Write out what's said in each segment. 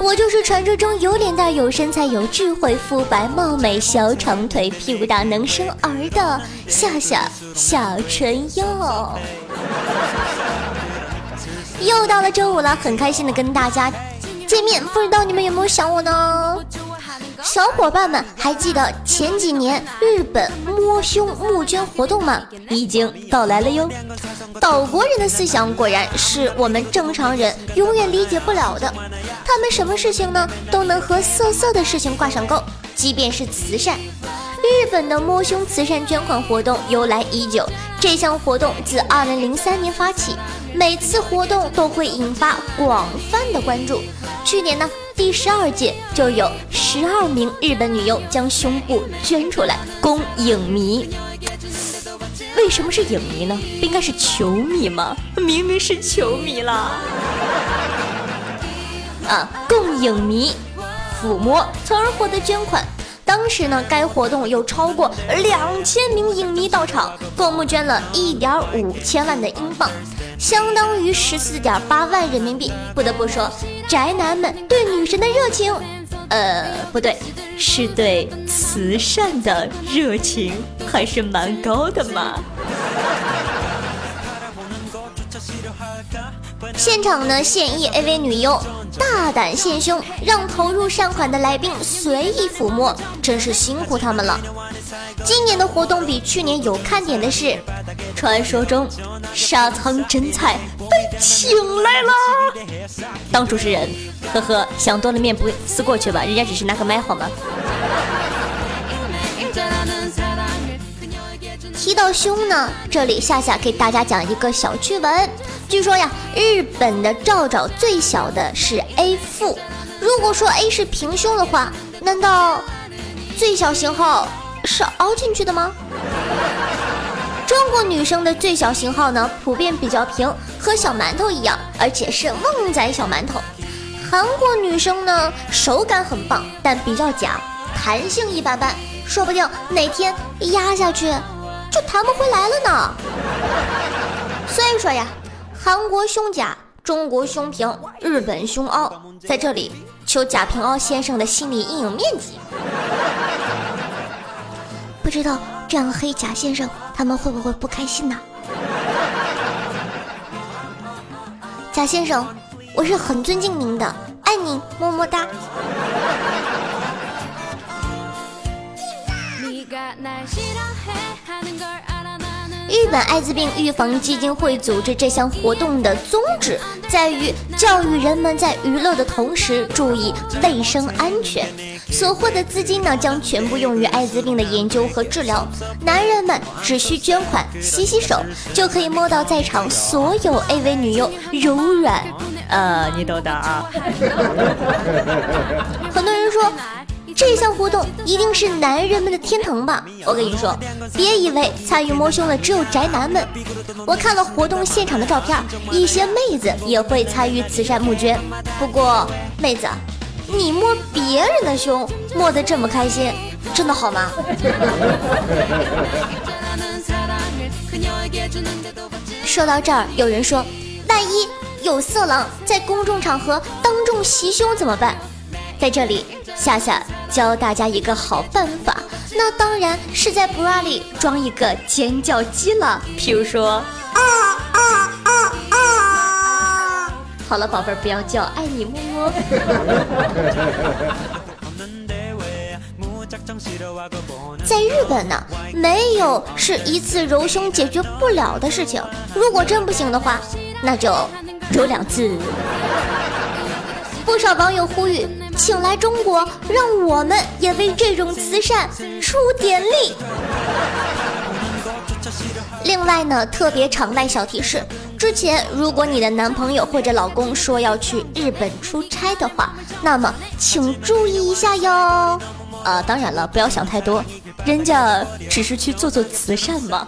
我就是传说中有脸蛋、有身材、有智慧、肤白貌美、小长腿、屁股大、能生儿的夏夏小春佑。又到了周五了，很开心的跟大家见面，不知道你们有没有想我呢？小伙伴们还记得前几年日本摸胸募捐活动吗？已经到来了哟。岛国人的思想果然是我们正常人永远理解不了的。他们什么事情呢都能和色色的事情挂上钩，即便是慈善。日本的摸胸慈善捐款活动由来已久，这项活动自2003年发起，每次活动都会引发广泛的关注。去年呢，第十二届就有十二名日本女优将胸部捐出来供影迷。为什么是影迷呢？不应该是球迷吗？明明是球迷啦！啊，供影迷抚摸，从而获得捐款。当时呢，该活动有超过两千名影迷到场，共募捐了一点五千万的英镑，相当于十四点八万人民币。不得不说，宅男们对女神的热情，呃，不对，是对慈善的热情，还是蛮高的嘛。现场呢，现役 AV 女优大胆献胸，让投入善款的来宾随意抚摸，真是辛苦他们了。今年的活动比去年有看点的是，传说中沙仓真菜请来了。当主持人呵呵想多了面不会撕过去吧人家只是拿个麦好吗？提到胸呢这里夏夏给大家讲一个小趣闻据说呀日本的罩罩最小的是 a 负如果说 a 是平胸的话难道最小型号是凹进去的吗？中国女生的最小型号呢，普遍比较平，和小馒头一样，而且是旺仔小馒头。韩国女生呢，手感很棒，但比较假，弹性一般般，说不定哪天压下去就弹不回来了呢。所以说呀，韩国胸假，中国胸平，日本胸凹，在这里求贾平凹先生的心理阴影面积。不知道这样黑贾先生他们会不会不开心呢？贾先生，我是很尊敬您的，爱你，么么哒。日本艾滋病预防基金会组织这项活动的宗旨在于教育人们在娱乐的同时注意卫生安全。所获的资金呢，将全部用于艾滋病的研究和治疗。男人们只需捐款，洗洗手，就可以摸到在场所有 AV 女优柔软，呃，你懂的啊。很多人说。这项活动一定是男人们的天堂吧？我跟你说，别以为参与摸胸的只有宅男们。我看了活动现场的照片，一些妹子也会参与慈善募捐。不过，妹子，你摸别人的胸摸得这么开心，真的好吗？说到这儿，有人说，万一有色狼在公众场合当众袭胸怎么办？在这里，夏夏教大家一个好办法，那当然是在 bra 里装一个尖叫机了，譬如说。啊好了宝贝儿不要叫爱你么么。在日本呢没有是一次揉胸解决不了的事情如果真不行的话那就揉两次。不少网友呼吁请来中国让我们也为这种慈善出点力。另外呢特别场外小提示之前，如果你的男朋友或者老公说要去日本出差的话，那么请注意一下哟。呃，当然了，不要想太多，人家只是去做做慈善嘛。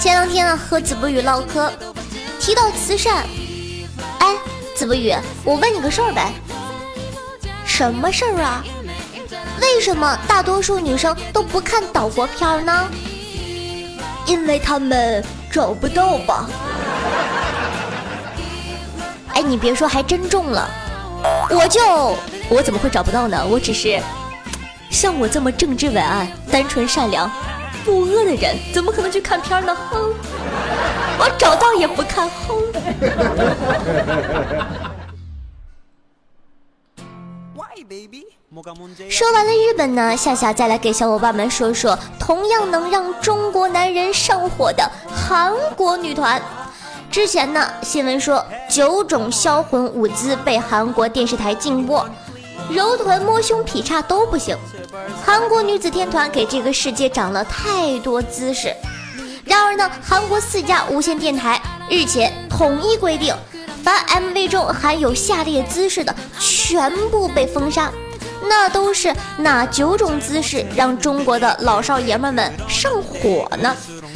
前两天啊，和子不语唠嗑，提到慈善，哎，子不语，我问你个事儿呗。什么事儿啊？为什么大多数女生都不看岛国片呢？因为他们找不到吧？哎，你别说，还真中了。我就我怎么会找不到呢？我只是像我这么正直伟岸、单纯善良。不饿的人怎么可能去看片呢？哼！我找到也不看，哼！说完了日本呢，夏夏再来给小伙伴们说说同样能让中国男人上火的韩国女团。之前呢，新闻说九种销魂舞姿被韩国电视台禁播。揉臀、摸胸、劈叉都不行。韩国女子天团给这个世界长了太多姿势。然而呢，韩国四家无线电台日前统一规定，凡 MV 中含有下列姿势的，全部被封杀。那都是哪九种姿势让中国的老少爷们们上火呢？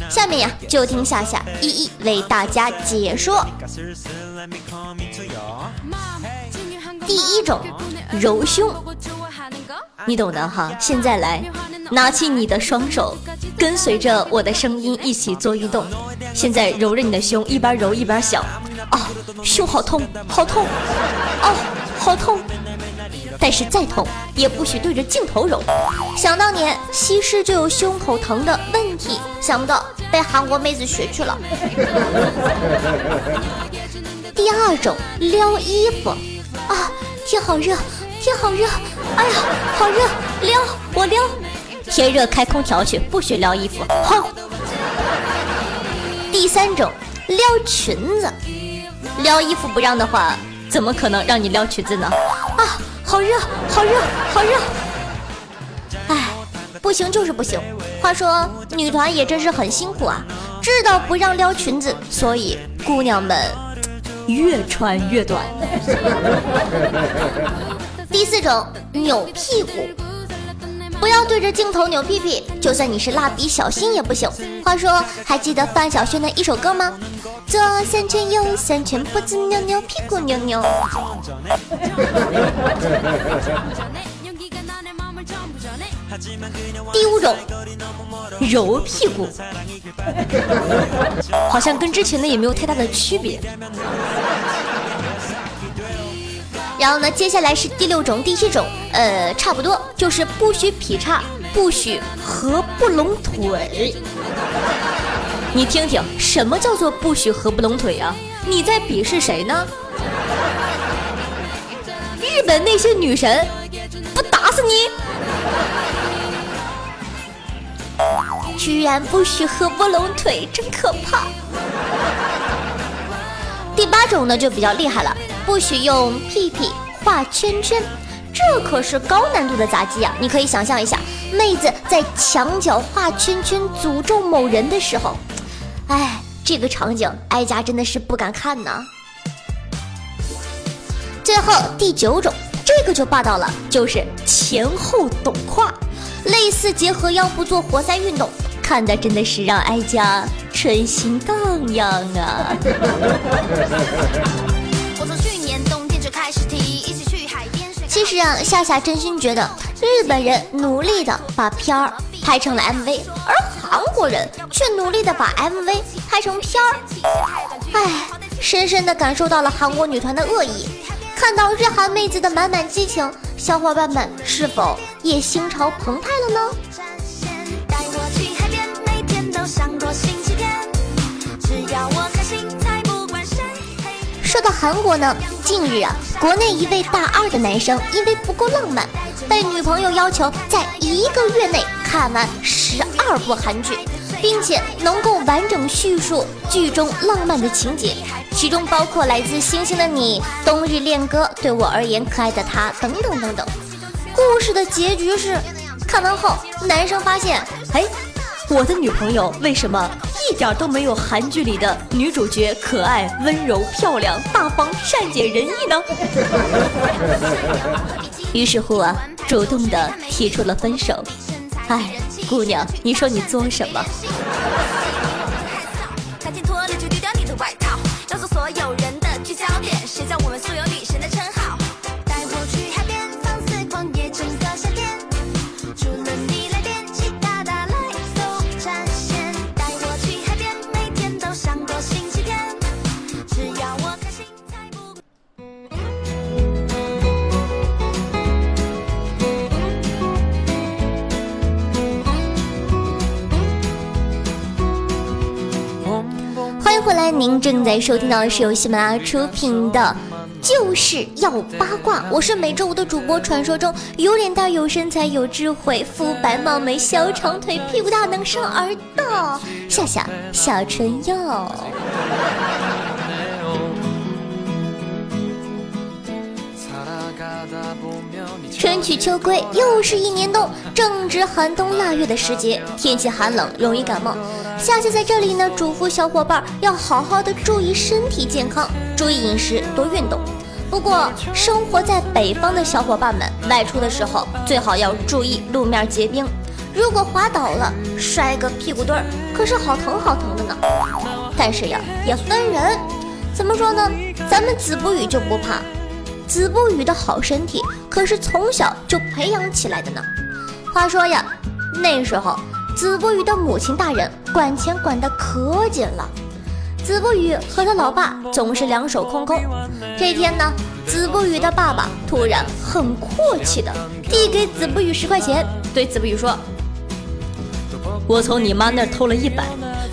下面呀，就听夏夏一一为大家解说。第一种。揉胸，你懂的哈。现在来，拿起你的双手，跟随着我的声音一起做运动。现在揉着你的胸，一边揉一边想，啊，胸好痛，好痛，哦，好痛。但是再痛也不许对着镜头揉。想当年西施就有胸口疼的问题，想不到被韩国妹子学去了。第二种，撩衣服，啊。天好热，天好热，哎呀，好热，撩我撩，天热开空调去，不许撩衣服。好，第三种撩裙子，撩衣服不让的话，怎么可能让你撩裙子呢？啊，好热，好热，好热，哎，不行就是不行。话说女团也真是很辛苦啊，知道不让撩裙子，所以姑娘们。越穿越短。第四种扭屁股，不要对着镜头扭屁屁，就算你是蜡笔小新也不行。话说，还记得范晓萱的一首歌吗？左三圈，右三圈，脖子扭扭，屁股扭扭。第五种，揉屁股，好像跟之前的也没有太大的区别。然后呢，接下来是第六种、第七种，呃，差不多就是不许劈叉，不许合不拢腿。你听听，什么叫做不许合不拢腿啊？你在鄙视谁呢？日本那些女神，不打死你！居然不许合不拢腿，真可怕！第八种呢就比较厉害了，不许用屁屁画圈圈，这可是高难度的杂技啊！你可以想象一下，妹子在墙角画圈圈诅咒某人的时候，哎，这个场景哀家真的是不敢看呐。最后第九种，这个就霸道了，就是前后抖胯，类似结合腰部做活塞运动。看的真的是让哀家春心荡漾啊！其实啊，夏夏真心觉得日本人努力的把片儿拍成了 MV，而韩国人却努力的把 MV 拍成片儿。唉，深深的感受到了韩国女团的恶意。看到日韩妹子的满满激情，小伙伴们是否也心潮澎湃了呢？说到韩国呢，近日啊，国内一位大二的男生因为不够浪漫，被女朋友要求在一个月内看完十二部韩剧，并且能够完整叙述剧中浪漫的情节，其中包括来自星星的你、冬日恋歌、对我而言可爱的他等等等等。故事的结局是，看完后男生发现，哎，我的女朋友为什么一点都没有韩剧里的女主角可爱、温柔、漂亮、大方、善解人意呢？于是乎啊，主动的提出了分手。哎，姑娘，你说你做什么？回来，您正在收听到的是由喜马拉雅出品的《就是要八卦》，我是每周五的主播，传说中有脸蛋、有身材、有智慧、肤白貌美、小长腿、屁股大、能生儿的夏夏夏春耀。春去秋归，又是一年冬，正值寒冬腊月的时节，天气寒冷，容易感冒。夏夏在这里呢，嘱咐小伙伴要好好的注意身体健康，注意饮食，多运动。不过，生活在北方的小伙伴们，外出的时候最好要注意路面结冰，如果滑倒了，摔个屁股墩儿，可是好疼好疼的呢。但是呀，也分人，怎么说呢？咱们子不语就不怕。子不语的好身体可是从小就培养起来的呢。话说呀，那时候子不语的母亲大人管钱管得可紧了，子不语和他老爸总是两手空空。这天呢，子不语的爸爸突然很阔气的递给子不语十块钱，对子不语说：“我从你妈那儿偷了一百，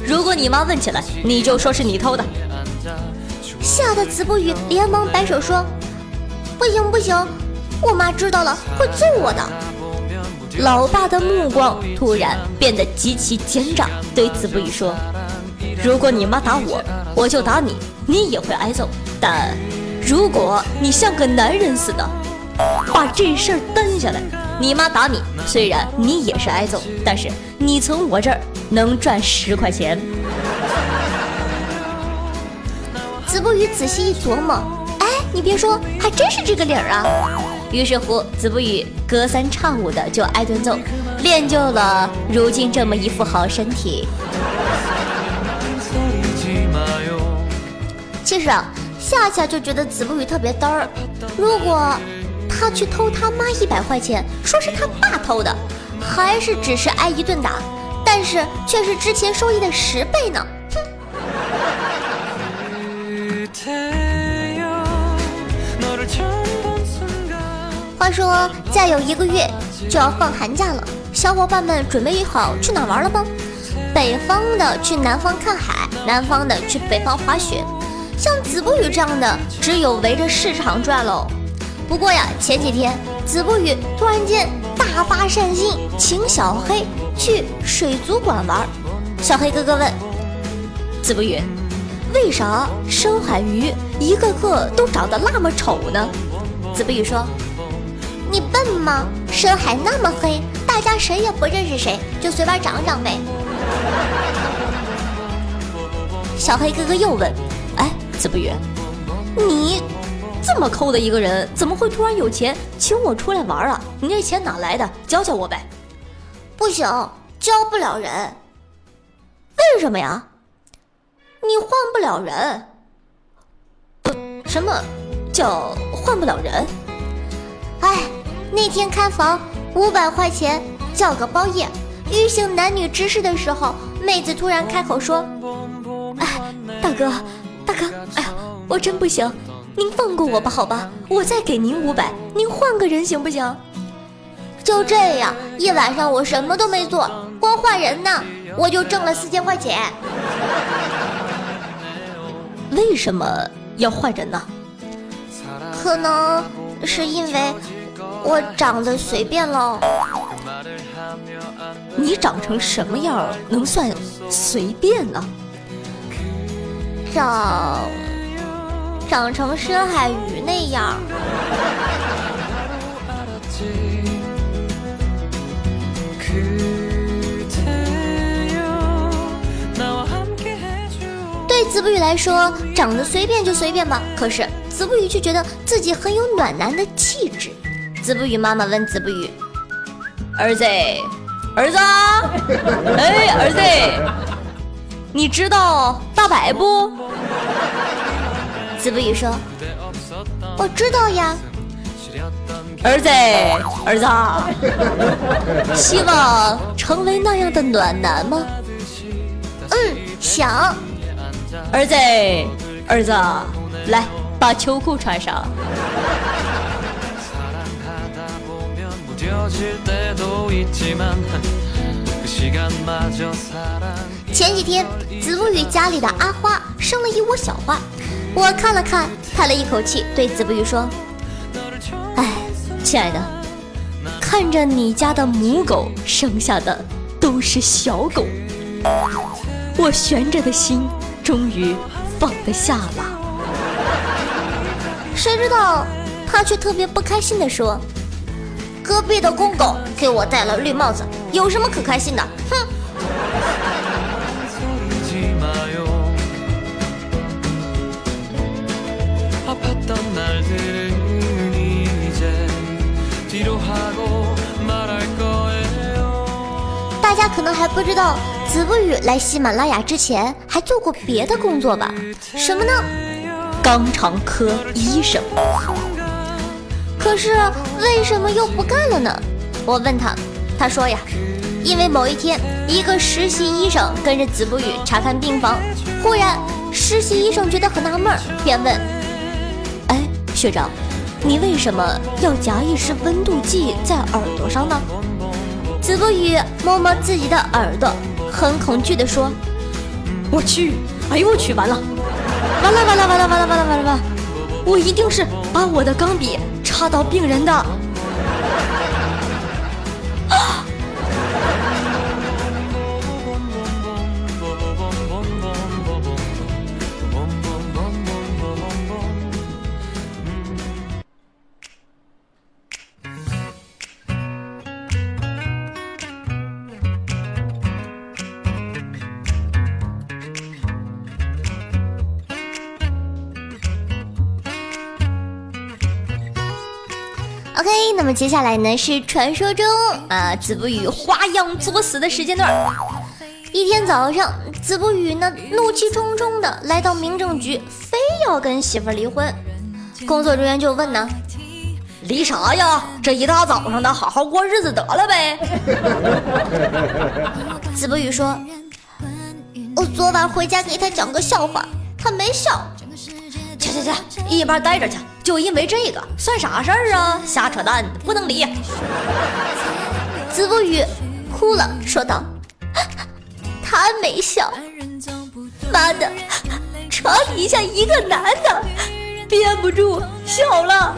如果你妈问起来，你就说是你偷的。”吓得子不语连忙摆手说。不行不行，我妈知道了会揍我的。老爸的目光突然变得极其奸诈，对子不语说：“如果你妈打我，我就打你，你也会挨揍。但如果你像个男人似的把这事儿担下来，你妈打你，虽然你也是挨揍，但是你从我这儿能赚十块钱。”子不语仔细一琢磨。你别说，还真是这个理儿啊！于是乎，子不语隔三差五的就挨顿揍，练就了如今这么一副好身体。其实啊，夏夏就觉得子不语特别嘚儿。如果他去偷他妈一百块钱，说是他爸偷的，还是只是挨一顿打，但是却是之前收益的十倍呢？哼！话说，再有一个月就要放寒假了，小伙伴们准备好去哪玩了吗？北方的去南方看海，南方的去北方滑雪，像子不语这样的只有围着市场转喽。不过呀，前几天子不语突然间大发善心，请小黑去水族馆玩。小黑哥哥问子不语：“为啥深海鱼一个个都长得那么丑呢？”子不语说。你笨吗？深海那么黑，大家谁也不认识谁，就随便长长呗。小黑哥哥又问：“哎，子不语，你这么抠的一个人，怎么会突然有钱请我出来玩啊？你那钱哪来的？教教我呗。”不行，教不了人。为什么呀？你换不了人。不什么叫换不了人？哎。那天开房五百块钱叫个包夜，欲行男女之事的时候，妹子突然开口说：“哎，大哥，大哥，哎呀，我真不行，您放过我吧，好吧，我再给您五百，您换个人行不行？”就这样，一晚上我什么都没做，光换人呢，我就挣了四千块钱。为什么要换人呢？可能是因为。我长得随便喽，你长成什么样能算随便呢？长长成深海鱼那样。对子不语来说，长得随便就随便吧。可是子不语却觉得自己很有暖男的气质。子不语妈妈问子不语：“儿子，儿子，哎，儿子，你知道大白不？”子不语说：“我知道呀。”儿子，儿子，希望成为那样的暖男吗？嗯，想。儿子，儿子，来把秋裤穿上。前几天，子不语家里的阿花生了一窝小花，我看了看，叹了一口气，对子不语说：“哎。”亲爱的，看着你家的母狗生下的都是小狗，我悬着的心终于放得下了。谁知道他却特别不开心地说：“隔壁的公狗给我戴了绿帽子，有什么可开心的？”哼。大家可能还不知道，子不语来喜马拉雅之前还做过别的工作吧？什么呢？肛肠科医生。可是为什么又不干了呢？我问他，他说呀，因为某一天，一个实习医生跟着子不语查看病房，忽然实习医生觉得很纳闷，便问：“哎，学长。”你为什么要夹一支温度计在耳朵上呢？子不语摸摸自己的耳朵，很恐惧地说：“我去，哎呦我去，完了，完了完了完了完了完了完了完了，我一定是把我的钢笔插到病人的。那么接下来呢是传说中啊子不语花样作死的时间段。一天早上，子不语呢怒气冲冲的来到民政局，非要跟媳妇离婚。工作人员就问呢，离啥呀？这一大早上的，好好过日子得了呗。子不语说，我昨晚回家给他讲个笑话，他没笑。去去去，一边待着去。就因为这个，算啥事儿啊？瞎扯淡，不能离。子不语哭了，说道：“他没笑，妈的，床底下一个男的，憋不住笑了。”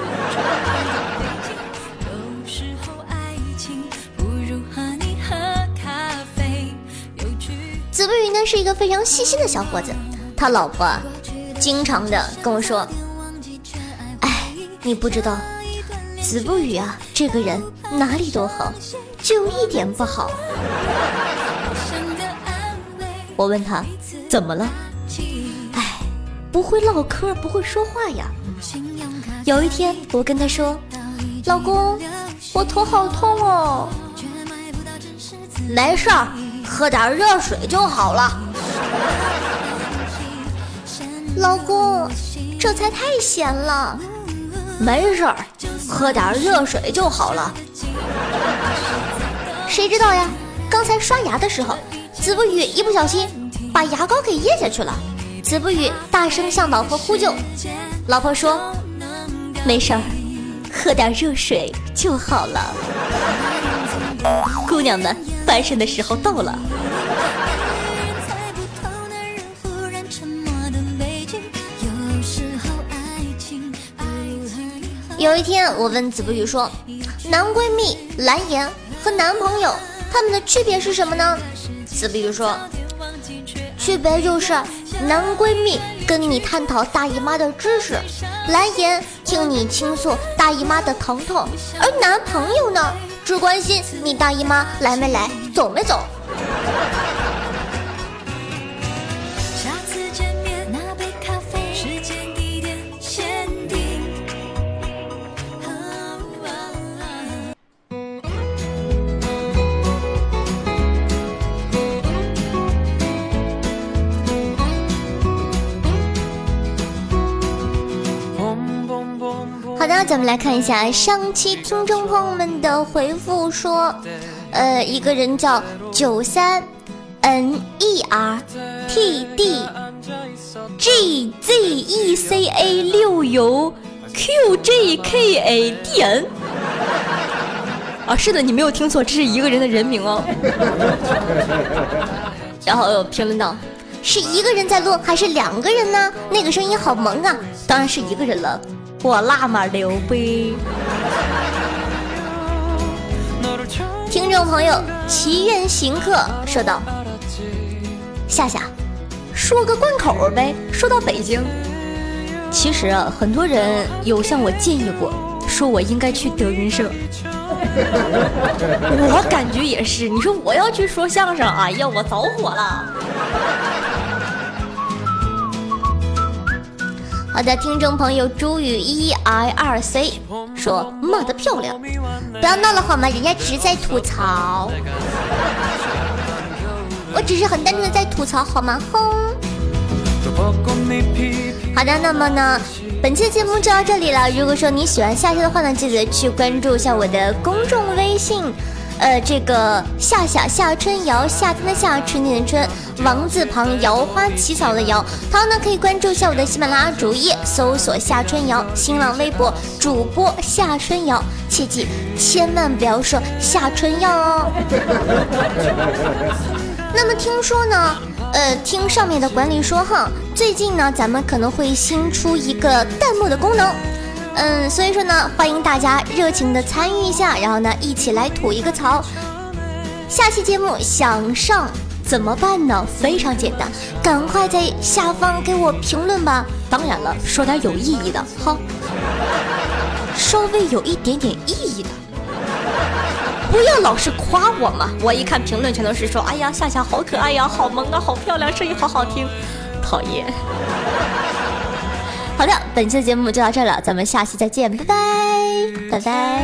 子不语呢是一个非常细心的小伙子，他老婆经常的跟我说。你不知道，子不语啊，这个人哪里都好，就一点不好。我问他怎么了？哎，不会唠嗑，不会说话呀。有一天，我跟他说：“老公，我头好痛哦。”没事儿，喝点热水就好了。老公，这菜太咸了。没事儿，喝点热水就好了。谁知道呀？刚才刷牙的时候，子不语一不小心把牙膏给咽下去了。子不语大声向老婆呼救，老婆说：“没事儿，喝点热水就好了。”姑娘们，翻身的时候到了。有一天，我问子不语说：“男闺蜜蓝颜和男朋友他们的区别是什么呢？”子不语说：“区别就是男闺蜜跟你探讨大姨妈的知识，蓝颜听你倾诉大姨妈的疼痛，而男朋友呢，只关心你大姨妈来没来，走没走。好的，咱们来看一下上期听众朋友们的回复，说，呃，一个人叫九三 N E R T D G Z E C A 六游 Q J K A D N。啊，是的，你没有听错，这是一个人的人名哦。然后有评论道：“是一个人在录还是两个人呢？那个声音好萌啊！当然是一个人了，我那么牛逼。”听众朋友祈愿行客说道：“夏夏，说个贯口呗。说到北京，其实啊，很多人有向我建议过，说我应该去德云社。我感觉也是，你说我要去说相声，哎呀，我早火了。好的，听众朋友朱宇一 i 二 c 说：“骂的漂亮，不要闹了好吗？人家只是在吐槽，我只是很单纯的在吐槽好吗？哼。”好的，那么呢，本期的节目就到这里了。如果说你喜欢夏夏的话呢，记得去关注一下我的公众微信，呃，这个夏夏夏春瑶，夏天的夏，春天的春，王字旁，瑶花起草的瑶。同样呢，可以关注一下我的喜马拉雅主页，搜索夏春瑶，新浪微博主播夏春瑶。切记，千万不要说夏春瑶哦。那么听说呢，呃，听上面的管理说哈，最近呢，咱们可能会新出一个弹幕的功能，嗯，所以说呢，欢迎大家热情的参与一下，然后呢，一起来吐一个槽。下期节目想上怎么办呢？非常简单，赶快在下方给我评论吧。当然了，说点有意义的哈，稍微有一点点意义的。不要老是夸我嘛！我一看评论全都是说：“哎呀，夏夏好可爱呀，好萌啊，好漂亮，声音好好听。”讨厌。好的，本期的节目就到这了，咱们下期再见，拜拜，拜拜。